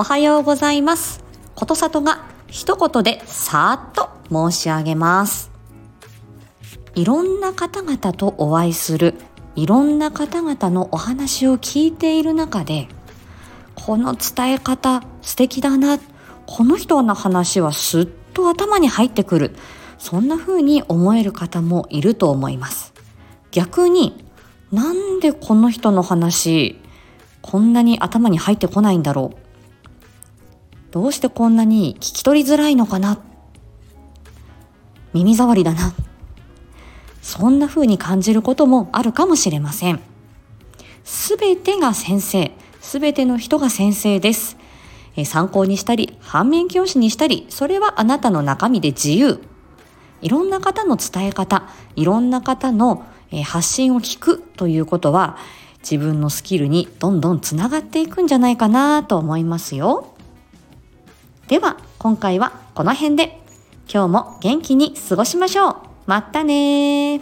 おはようございます。ことさとが一言でさーっと申し上げます。いろんな方々とお会いする、いろんな方々のお話を聞いている中で、この伝え方素敵だな、この人の話はすっと頭に入ってくる、そんな風に思える方もいると思います。逆に、なんでこの人の話、こんなに頭に入ってこないんだろう。どうしてこんなに聞き取りづらいのかな？耳障りだな。そんな風に感じることもあるかもしれません。すべてが先生、すべての人が先生です。参考にしたり、反面教師にしたり、それはあなたの中身で自由。いろんな方の伝え方、いろんな方の発信を聞くということは、自分のスキルにどんどんつながっていくんじゃないかなと思いますよ。では、今回はこの辺で、今日も元気に過ごしましょう。またね